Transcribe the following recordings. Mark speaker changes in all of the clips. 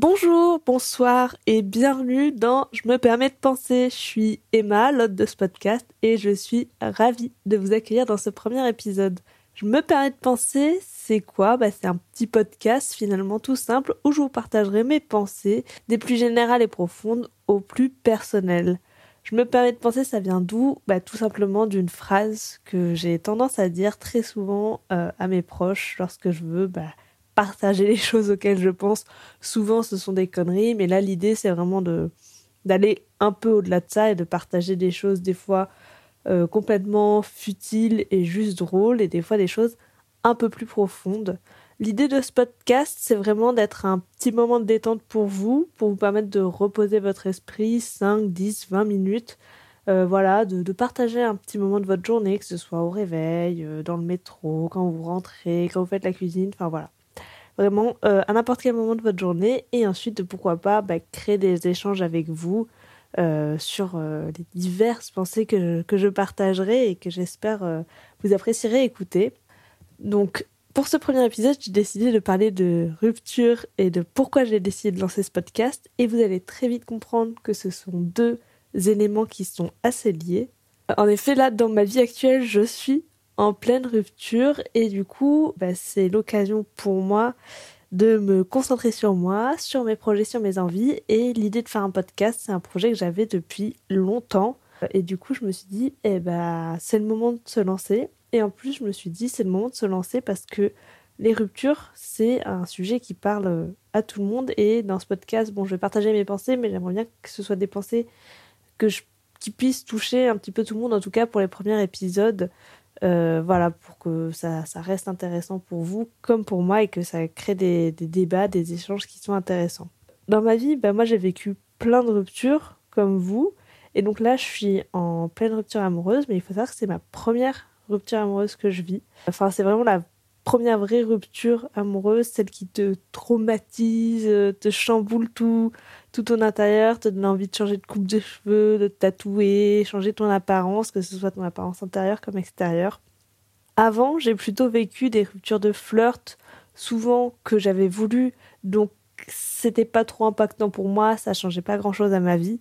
Speaker 1: Bonjour, bonsoir et bienvenue dans Je me permets de penser. Je suis Emma, l'hôte de ce podcast, et je suis ravie de vous accueillir dans ce premier épisode. Je me permets de penser, c'est quoi? Bah, C'est un petit podcast finalement tout simple où je vous partagerai mes pensées, des plus générales et profondes aux plus personnelles. Je me permets de penser, ça vient d'où? Bah, Tout simplement d'une phrase que j'ai tendance à dire très souvent euh, à mes proches lorsque je veux bah, partager les choses auxquelles je pense. Souvent, ce sont des conneries, mais là, l'idée, c'est vraiment de d'aller un peu au-delà de ça et de partager des choses des fois euh, complètement futiles et juste drôles et des fois des choses un peu plus profondes. L'idée de ce podcast, c'est vraiment d'être un petit moment de détente pour vous, pour vous permettre de reposer votre esprit 5, 10, 20 minutes. Euh, voilà, de, de, partager un petit moment de votre journée, que ce soit au réveil, euh, dans le métro, quand vous rentrez, quand vous faites la cuisine, enfin voilà vraiment euh, à n'importe quel moment de votre journée et ensuite pourquoi pas bah, créer des échanges avec vous euh, sur euh, les diverses pensées que que je partagerai et que j'espère vous apprécierez écouter. Donc pour ce premier épisode, j'ai décidé de parler de rupture et de pourquoi j'ai décidé de lancer ce podcast et vous allez très vite comprendre que ce sont deux éléments qui sont assez liés. En effet, là, dans ma vie actuelle, je suis en pleine rupture. Et du coup bah, c'est l'occasion pour moi de me concentrer sur moi, sur mes projets, sur mes envies. Et l'idée de faire un podcast c'est un projet que j'avais depuis longtemps. Et du coup je me suis dit eh ben c'est le moment de se lancer. Et en plus je me suis dit c'est le moment de se lancer parce que les ruptures c'est un sujet qui parle à tout le monde. Et dans ce podcast bon je vais partager mes pensées mais j'aimerais bien que ce soit des pensées que je qui puissent toucher un petit peu tout le monde en tout cas pour les premiers épisodes euh, voilà, pour que ça, ça, reste intéressant pour vous comme pour moi et que ça crée des, débats, des échanges qui sont intéressants. Dans ma vie, ben moi j'ai vécu plein de ruptures comme vous. Et donc là, je suis en pleine rupture amoureuse, mais il faut savoir que c'est ma première rupture amoureuse que je vis. Enfin, c'est vraiment la première vraie rupture amoureuse, celle qui te traumatise, te chamboule tout, tout ton intérieur, te donne envie de changer de coupe de cheveux, de tatouer, changer ton apparence, que ce soit ton apparence intérieure comme extérieure. Avant, j'ai plutôt vécu des ruptures de flirt, souvent que j'avais voulu, donc c'était pas trop impactant pour moi, ça changeait pas grand chose à ma vie.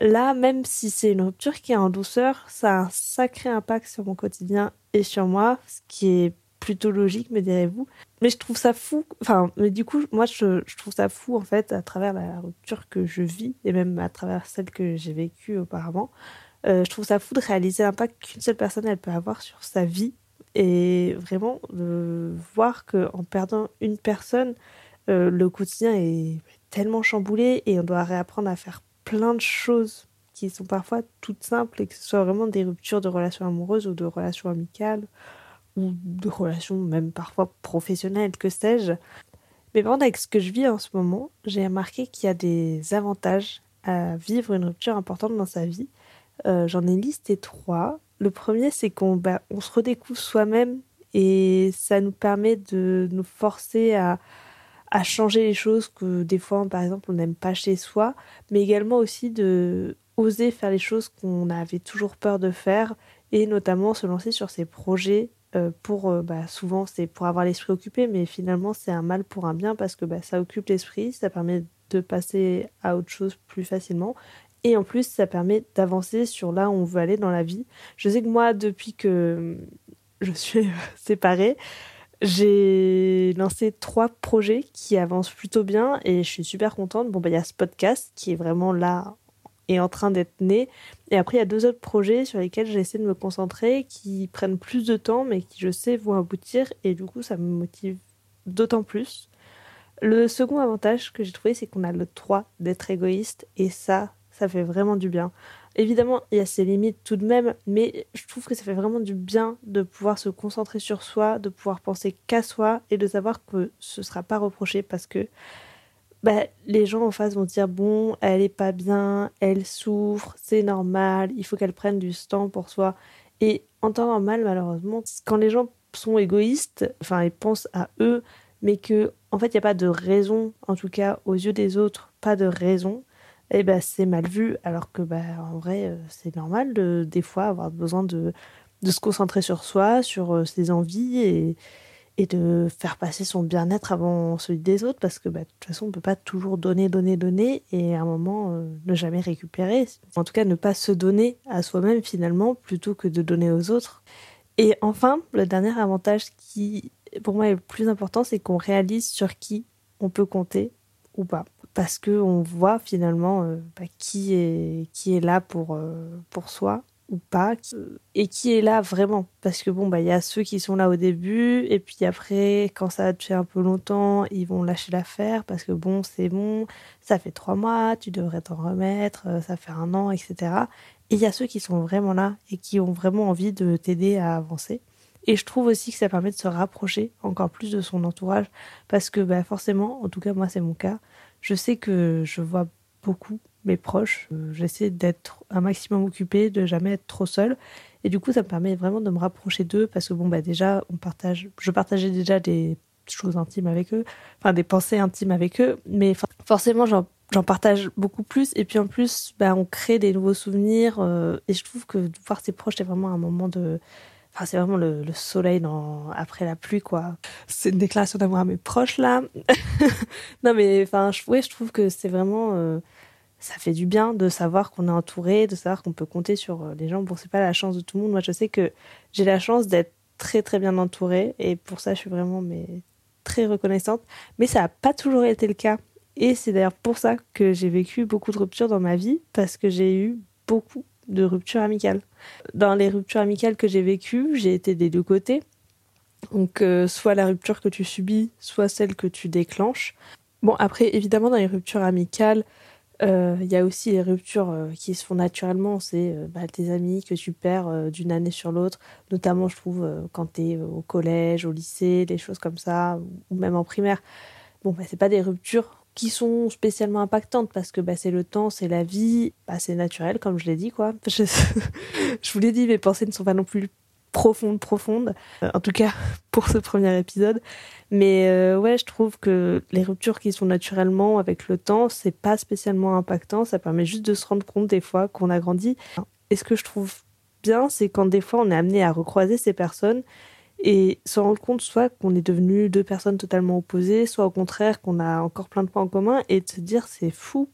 Speaker 1: Là, même si c'est une rupture qui est en douceur, ça a un sacré impact sur mon quotidien et sur moi, ce qui est plutôt logique, me direz-vous. Mais je trouve ça fou. Enfin, mais du coup, moi, je, trouve ça fou, en fait, à travers la rupture que je vis, et même à travers celle que j'ai vécue auparavant. Euh, je trouve ça fou de réaliser l'impact qu'une seule personne, elle peut avoir sur sa vie. Et vraiment, de voir qu'en perdant une personne, euh, le quotidien est tellement chamboulé et on doit réapprendre à faire plein de choses qui sont parfois toutes simples et que ce soit vraiment des ruptures de relations amoureuses ou de relations amicales ou de relations même parfois professionnelles, que sais-je. Mais par avec ce que je vis en ce moment, j'ai remarqué qu'il y a des avantages à vivre une rupture importante dans sa vie. Euh, J'en ai listé trois. Le premier, c'est qu'on bah, on se redécouvre soi-même et ça nous permet de nous forcer à, à changer les choses que des fois, par exemple, on n'aime pas chez soi, mais également aussi de oser faire les choses qu'on avait toujours peur de faire et notamment se lancer sur ces projets euh, pour euh, bah, souvent c'est pour avoir l'esprit occupé mais finalement c'est un mal pour un bien parce que bah, ça occupe l'esprit ça permet de passer à autre chose plus facilement. Et en plus ça permet d'avancer sur là où on veut aller dans la vie. Je sais que moi depuis que je suis séparée j'ai lancé trois projets qui avancent plutôt bien et je suis super contente. Bon bah il y a ce podcast qui est vraiment là en train d'être né. Et après, il y a deux autres projets sur lesquels j'essaie de me concentrer, qui prennent plus de temps, mais qui, je sais, vont aboutir. Et du coup, ça me motive d'autant plus. Le second avantage que j'ai trouvé, c'est qu'on a le droit d'être égoïste. Et ça, ça fait vraiment du bien. Évidemment, il y a ses limites tout de même, mais je trouve que ça fait vraiment du bien de pouvoir se concentrer sur soi, de pouvoir penser qu'à soi et de savoir que ce ne sera pas reproché parce que bah, les gens en face vont dire bon, elle est pas bien, elle souffre, c'est normal, il faut qu'elle prenne du temps pour soi. Et en temps normal, malheureusement, quand les gens sont égoïstes, enfin, ils pensent à eux, mais que en fait, il n'y a pas de raison, en tout cas aux yeux des autres, pas de raison. Et eh ben c'est mal vu, alors que bah, en vrai, euh, c'est normal de des fois avoir besoin de, de se concentrer sur soi, sur euh, ses envies et et de faire passer son bien-être avant celui des autres parce que bah, de toute façon on peut pas toujours donner donner donner et à un moment euh, ne jamais récupérer. En tout cas ne pas se donner à soi-même finalement plutôt que de donner aux autres. Et enfin le dernier avantage qui pour moi est le plus important c'est qu'on réalise sur qui on peut compter ou pas. Parce que on voit finalement euh, bah, qui est qui est là pour euh, pour soi ou pas et qui est là vraiment. Parce que bon bah il y a ceux qui sont là au début et puis après quand ça te fait un peu longtemps ils vont lâcher l'affaire parce que bon c'est bon ça fait trois mois tu devrais t'en remettre euh, ça fait un an etc et il y a ceux qui sont vraiment là et qui ont vraiment envie de t'aider à avancer. Et je trouve aussi que ça permet de se rapprocher encore plus de son entourage parce que bah forcément en tout cas moi c'est mon cas je sais que je vois beaucoup mes proches. Euh, j'essaie d'être un maximum occupée, de jamais être trop seule. Et du coup, ça me permet vraiment de me rapprocher d'eux parce que bon, bah déjà, on partage, je partageais déjà des choses intimes avec eux, enfin des pensées intimes avec eux, mais forcément, j'en partage beaucoup plus. Et puis en plus, bah, on crée des nouveaux souvenirs. Euh, et je trouve que voir ses proches, c'est vraiment un moment de. Enfin, c'est vraiment le, soleil dans, après la pluie, quoi. C'est une déclaration d'amour à mes proches, là. non, mais enfin, je, ouais, je trouve que c'est vraiment. Euh, ça fait du bien de savoir qu'on est entouré, de savoir qu'on peut compter sur euh, les gens. Bon, c'est pas la chance de tout le monde. Moi, je sais que j'ai la chance d'être très très bien entourée et pour ça, je suis vraiment mais très reconnaissante. Mais ça n'a pas toujours été le cas. Et c'est d'ailleurs pour ça que j'ai vécu beaucoup de ruptures dans ma vie parce que j'ai eu beaucoup de ruptures amicales. Dans les ruptures amicales que j'ai vécues, j'ai été des deux côtés. Donc, euh, soit la rupture que tu subis, soit celle que tu déclenches. Bon, après, évidemment, dans les ruptures amicales, il y a aussi les ruptures euh, qui se font naturellement. C'est euh, bah, tes amis que tu perds d'une année sur l'autre. Notamment, je trouve, quand tu es au collège, au lycée, des choses comme ça, ou même en primaire. Bon, bah, c'est pas des ruptures qui sont spécialement impactantes parce que bah, c'est le temps, c'est la vie, bah, c'est naturel, comme je l'ai dit, quoi. Je vous l'ai dit, mes pensées ne sont pas non plus profonde, profonde. Euh, en tout cas, pour ce premier épisode. Mais euh, ouais, je trouve que les ruptures qui sont naturellement avec le temps, c'est pas spécialement impactant. Ça permet juste de se rendre compte des fois qu'on a grandi. Et ce que je trouve bien, c'est quand des fois on est amené à recroiser ces personnes et se rendre compte soit qu'on est devenu deux personnes totalement opposées, soit au contraire qu'on a encore plein de points en commun et de se dire c'est fou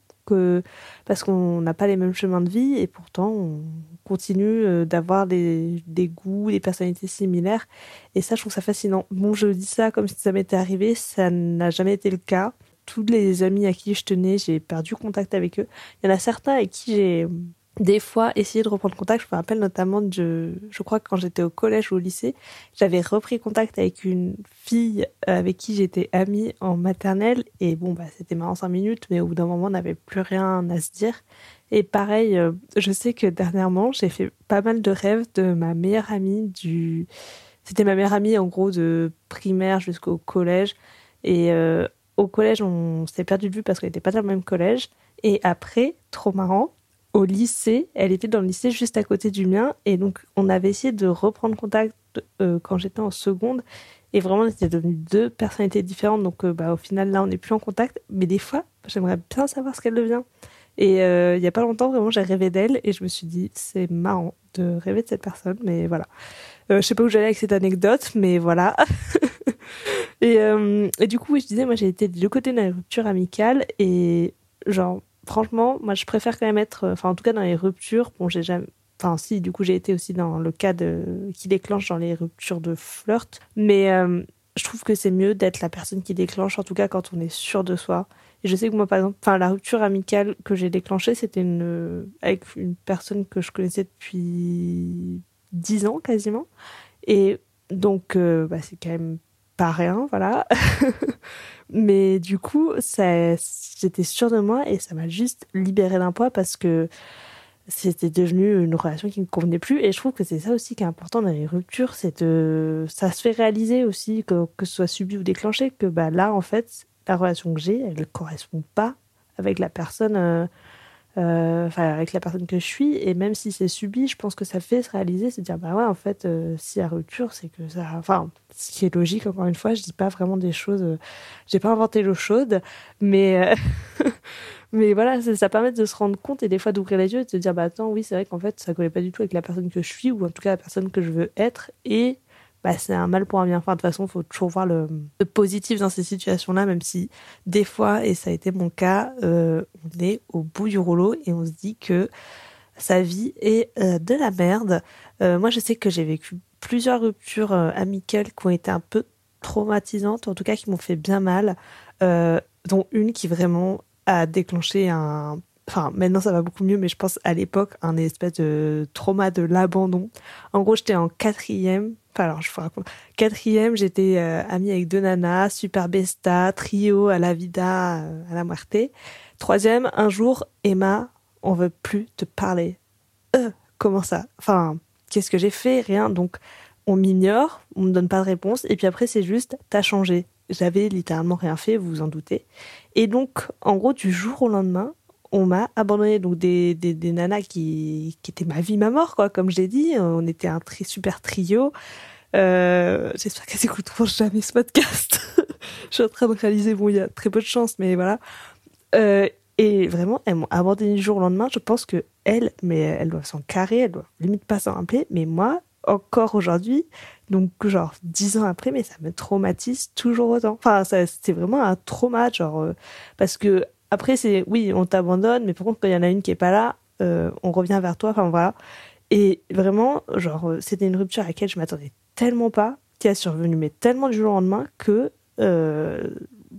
Speaker 1: parce qu'on n'a pas les mêmes chemins de vie et pourtant on continue euh, d'avoir des, des, goûts, des personnalités similaires. Et ça, je trouve ça fascinant. Bon, je dis ça comme si ça m'était arrivé, ça n'a jamais été le cas. Tous les amis à qui je tenais, j'ai perdu contact avec eux. Il y en a certains avec qui j'ai des fois essayer de reprendre contact. Je me rappelle notamment de, je crois que quand j'étais au collège ou au lycée, j'avais repris contact avec une fille avec qui j'étais amie en maternelle et bon bah c'était marrant cinq minutes, mais au bout d'un moment on n'avait plus rien à se dire. Et pareil, euh, je sais que dernièrement j'ai fait pas mal de rêves de ma meilleure amie du, c'était ma meilleure amie en gros de primaire jusqu'au collège et euh, au collège on s'est perdu de vue parce qu'elle n'était pas dans le même collège et après, trop marrant, au lycée. Elle était dans le lycée juste à côté du mien. Et donc, on avait essayé de reprendre contact euh, quand j'étais en seconde. Et vraiment, on était devenus deux personnalités différentes. Donc, euh, bah, au final, là, on n'est plus en contact. Mais des fois, j'aimerais bien savoir ce qu'elle devient. Et euh, il n'y a pas longtemps, vraiment, j'ai rêvé d'elle. Et je me suis dit, c'est marrant de rêver de cette personne. Mais voilà. je sais pas où j'allais avec cette anecdote, mais voilà. et, et, du coup, je disais, moi, j'ai été du côté de la rupture amicale. Et genre, franchement, moi, je préfère quand même être, euh, enfin, en tout cas, dans les ruptures. Bon, j'ai jamais, enfin, si, du coup, j'ai été aussi dans le cas de, qui déclenche dans les ruptures de flirt. Mais euh, je trouve que c'est mieux d'être la personne qui déclenche, en tout cas, quand on est sûr de soi. Et je sais que moi, par exemple, enfin, la rupture amicale que j'ai déclenchée, c'était une, avec une personne que je connaissais depuis dix ans quasiment. Et donc, euh, bah, c'est quand même pas rien, voilà. Mais du coup, j'étais sûre de moi et ça m'a juste libéré d'un poids parce que c'était devenu une relation qui ne convenait plus. Et je trouve que c'est ça aussi qui est important dans les ruptures, c'est ça se fait réaliser aussi que, ce soit subi ou déclenché, que bah là, en fait, la relation que j'ai, elle ne correspond pas avec la personne euh, enfin avec la personne que je suis et même si c'est subi je pense que ça fait se réaliser se dire bah ouais en fait euh, s'il y a rupture c'est que ça enfin ce qui est logique encore une fois je dis pas vraiment des choses euh, j'ai pas inventé l'eau chaude mais mais voilà ça, ça, permet de se rendre compte et des fois d'ouvrir les yeux et de se dire bah attends oui c'est vrai qu'en fait ça collait pas du tout avec la personne que je suis ou en tout cas la personne que je veux être et bah, c'est un mal pour un bien. Enfin, de toute façon, il faut toujours voir le, positif dans ces situations-là, même si des fois, et ça a été mon cas, euh, on est au bout du rouleau et on se dit que sa vie est euh, de la merde. Euh, moi, je sais que j'ai vécu plusieurs ruptures amicales qui ont été un peu traumatisantes, en tout cas qui m'ont fait bien mal, dont une qui vraiment a déclenché un enfin maintenant ça va beaucoup mieux, mais je pense à l'époque un espèce de trauma de l'abandon. En gros, j'étais en quatrième. Alors je vous raconte. Quatrième, j'étais euh, amie avec deux nanas, super besta, trio, à la vida, euh, à la muerte. Troisième, un jour, Emma, on veut plus te parler. Euh, comment ça? Enfin, qu'est-ce que j'ai fait? Rien. Donc, on m'ignore, on me donne pas de réponse, et puis après c'est juste, t'as changé. J'avais littéralement rien fait, vous vous en doutez. Et donc, en gros, du jour au lendemain, on m'a abandonné donc des, des, nanas qui, qui étaient ma vie, ma mort, quoi. Comme je l'ai dit, on était un très super trio. Euh, J'espère qu'elles écouteront jamais ce podcast. je suis en train de réaliser, bon, il y a très peu de chance, mais voilà. Euh, et vraiment, elles m'ont abandonné du jour au lendemain. Je pense que elles, mais elles doivent s'en carrer, elles doivent limite pas s'en rappeler. Mais moi, encore aujourd'hui, donc genre dix ans après, mais ça me traumatise toujours autant. Enfin, c'était vraiment un trauma, genre euh, parce que après, c'est oui, on t'abandonne, mais par contre, quand il y en a une qui est pas là, euh, on revient vers toi. Enfin voilà. Et vraiment, genre, euh, c'était une rupture à laquelle je m'attendais tellement pas, qui a survenu mais tellement du jour au lendemain que, euh,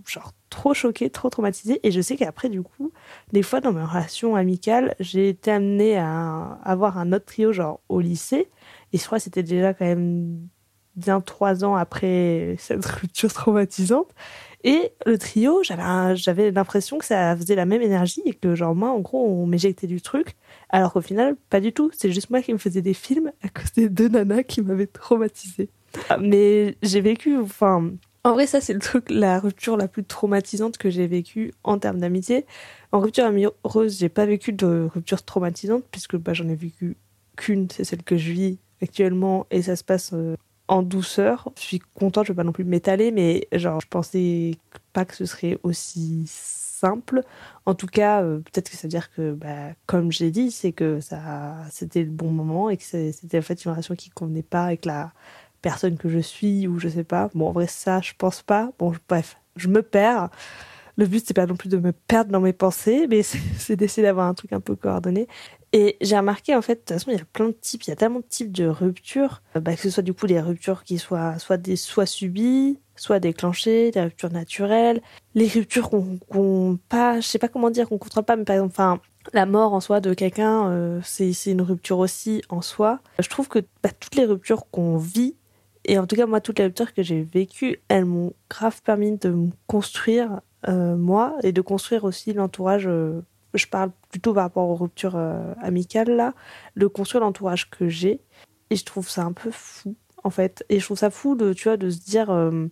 Speaker 1: genre, trop choquée, trop traumatisée. Et je sais qu'après, du coup, des fois dans mes relations amicales, j'ai été amenée à avoir un autre trio, genre au lycée. Et je crois que c'était déjà quand même bien trois ans après cette rupture traumatisante. Et le trio, j'avais l'impression que ça faisait la même énergie et que genre moi en gros on m'éjectait du truc, alors qu'au final pas du tout. C'est juste moi qui me faisais des films à cause des deux nanas qui m'avaient traumatisé. Mais j'ai vécu, enfin en vrai ça c'est le truc, la rupture la plus traumatisante que j'ai vécue en termes d'amitié. En rupture amoureuse j'ai pas vécu de rupture traumatisante puisque bah, j'en ai vécu qu'une, c'est celle que je vis actuellement et ça se passe euh, en douceur. Je suis contente, je vais pas non plus m'étaler, mais genre, je pensais pas que ce serait aussi simple. En tout cas, euh, peut-être que ça veut dire que, bah, comme j'ai dit, c'est que ça, c'était le bon moment et que c'était en fait une relation qui convenait pas avec la personne que je suis ou je sais pas. Bon, en vrai, ça, je pense pas. Bon, bref, je me perds. Le but, c'est pas non plus de me perdre dans mes pensées, mais c'est d'essayer d'avoir un truc un peu coordonné. Et j'ai remarqué, en fait, de toute façon, il y a plein de types, il y a tellement de types de ruptures, euh, bah, que ce soit du coup des ruptures qui soient soit, des, soit subies, soit déclenchées, des ruptures naturelles, les ruptures qu'on pas, je sais pas comment dire, qu'on contrôle pas, mais par exemple, enfin, la mort en soi de quelqu'un, euh, c'est une rupture aussi en soi. Je trouve que bah, toutes les ruptures qu'on vit, et en tout cas moi toutes les ruptures que j'ai vécues, elles m'ont grave permis de me construire euh, moi et de construire aussi l'entourage je parle plutôt par rapport aux ruptures euh, amicales là, de construire l'entourage que j'ai. Et je trouve ça un peu fou, en fait. Et je trouve ça fou de, tu vois, de se dire, euh,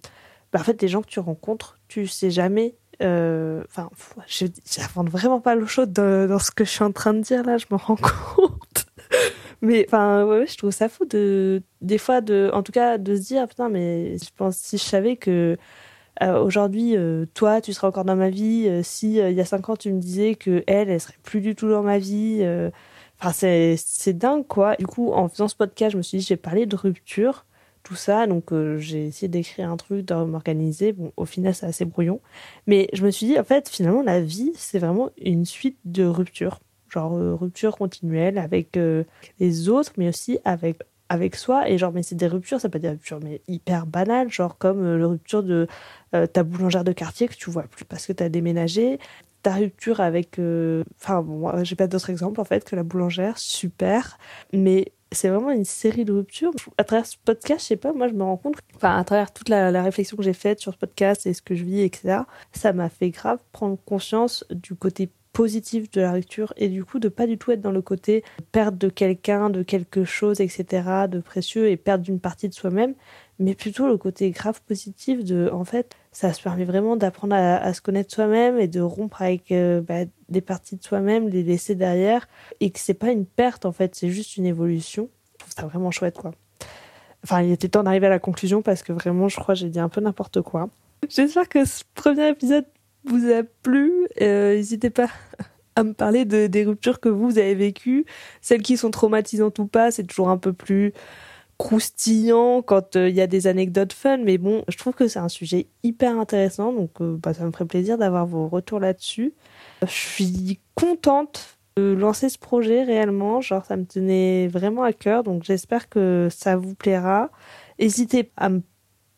Speaker 1: bah, en fait, les gens que tu rencontres, tu sais jamais. Euh, enfin, je j'invente vraiment pas l'eau chaude dans, ce que je suis en train de dire là, je me rends compte. mais enfin, ouais, je trouve ça fou de, des fois, de, en tout cas, de se dire, putain, mais je pense, si je savais que euh, aujourd'hui, euh, toi, tu seras encore dans ma vie. Euh, si il y a cinq ans, tu me disais que elle, elle serait plus du tout dans ma vie. Enfin, c'est c'est dingue quoi. Du coup, en faisant ce podcast, je me suis dit, j'ai parlé de rupture, tout ça. Donc, j'ai essayé d'écrire un truc, de m'organiser. Bon, au final, c'est assez brouillon. Mais je me suis dit, en fait, finalement, la vie, c'est vraiment une suite de ruptures. Genre rupture continuelle avec les autres, mais aussi avec avec soi et genre mais c'est des ruptures ça peut être des ruptures mais hyper banales genre comme euh, le rupture de euh, ta boulangère de quartier que tu vois plus parce que tu as déménagé ta rupture avec euh, enfin bon j'ai pas d'autres exemples en fait que la boulangère super mais c'est vraiment une série de ruptures. À travers ce podcast, je sais pas, moi je me rends compte, enfin à travers toute la, la réflexion que j'ai faite sur ce podcast et ce que je vis, etc., ça m'a fait grave prendre conscience du côté positif de la rupture et du coup de pas du tout être dans le côté perdre de quelqu'un, de quelque chose, etc., de précieux et perdre d'une partie de soi-même, mais plutôt le côté grave positif de, en fait, ça se permet vraiment d'apprendre à, se connaître soi-même et de rompre avec euh, bah, des parties de soi-même, les laisser derrière et que c'est pas une perte en fait, c'est juste une évolution. Je trouve ça vraiment chouette quoi. Enfin, il était temps d'arriver à la conclusion parce que vraiment, je crois, j'ai dit un peu n'importe quoi. J'espère que ce premier épisode vous a plu. Euh, n'hésitez pas à me parler de, des ruptures que vous avez vécues. Celles qui sont traumatisantes ou pas, c'est toujours un peu plus croustillant quand il y a des anecdotes fun, mais bon, je trouve que c'est un sujet hyper intéressant, donc bah, ça me ferait plaisir d'avoir vos retours là-dessus. Je suis contente de lancer ce projet réellement, genre ça me tenait vraiment à cœur, donc j'espère que ça vous plaira. N'hésitez à me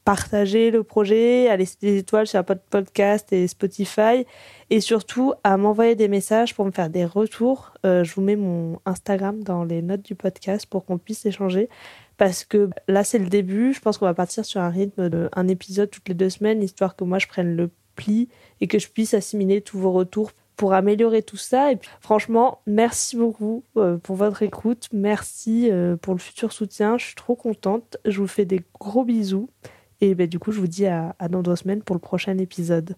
Speaker 1: partager le projet, à laisser des étoiles sur Apple Podcast et Spotify, et surtout à m'envoyer des messages pour me faire des retours. Euh, je vous mets mon Instagram dans les notes du podcast pour qu'on puisse échanger. Parce que là, c'est le début. Je pense qu'on va partir sur un rythme de un épisode toutes les deux semaines, histoire que moi, je prenne le pli et que je puisse assimiler tous vos retours pour améliorer tout ça. Et puis, franchement, merci beaucoup euh, pour votre écoute. Merci euh, pour le futur soutien. Je suis trop contente. Je vous fais des gros bisous. Et ben, du coup, je vous dis à, dans deux semaines pour le prochain épisode.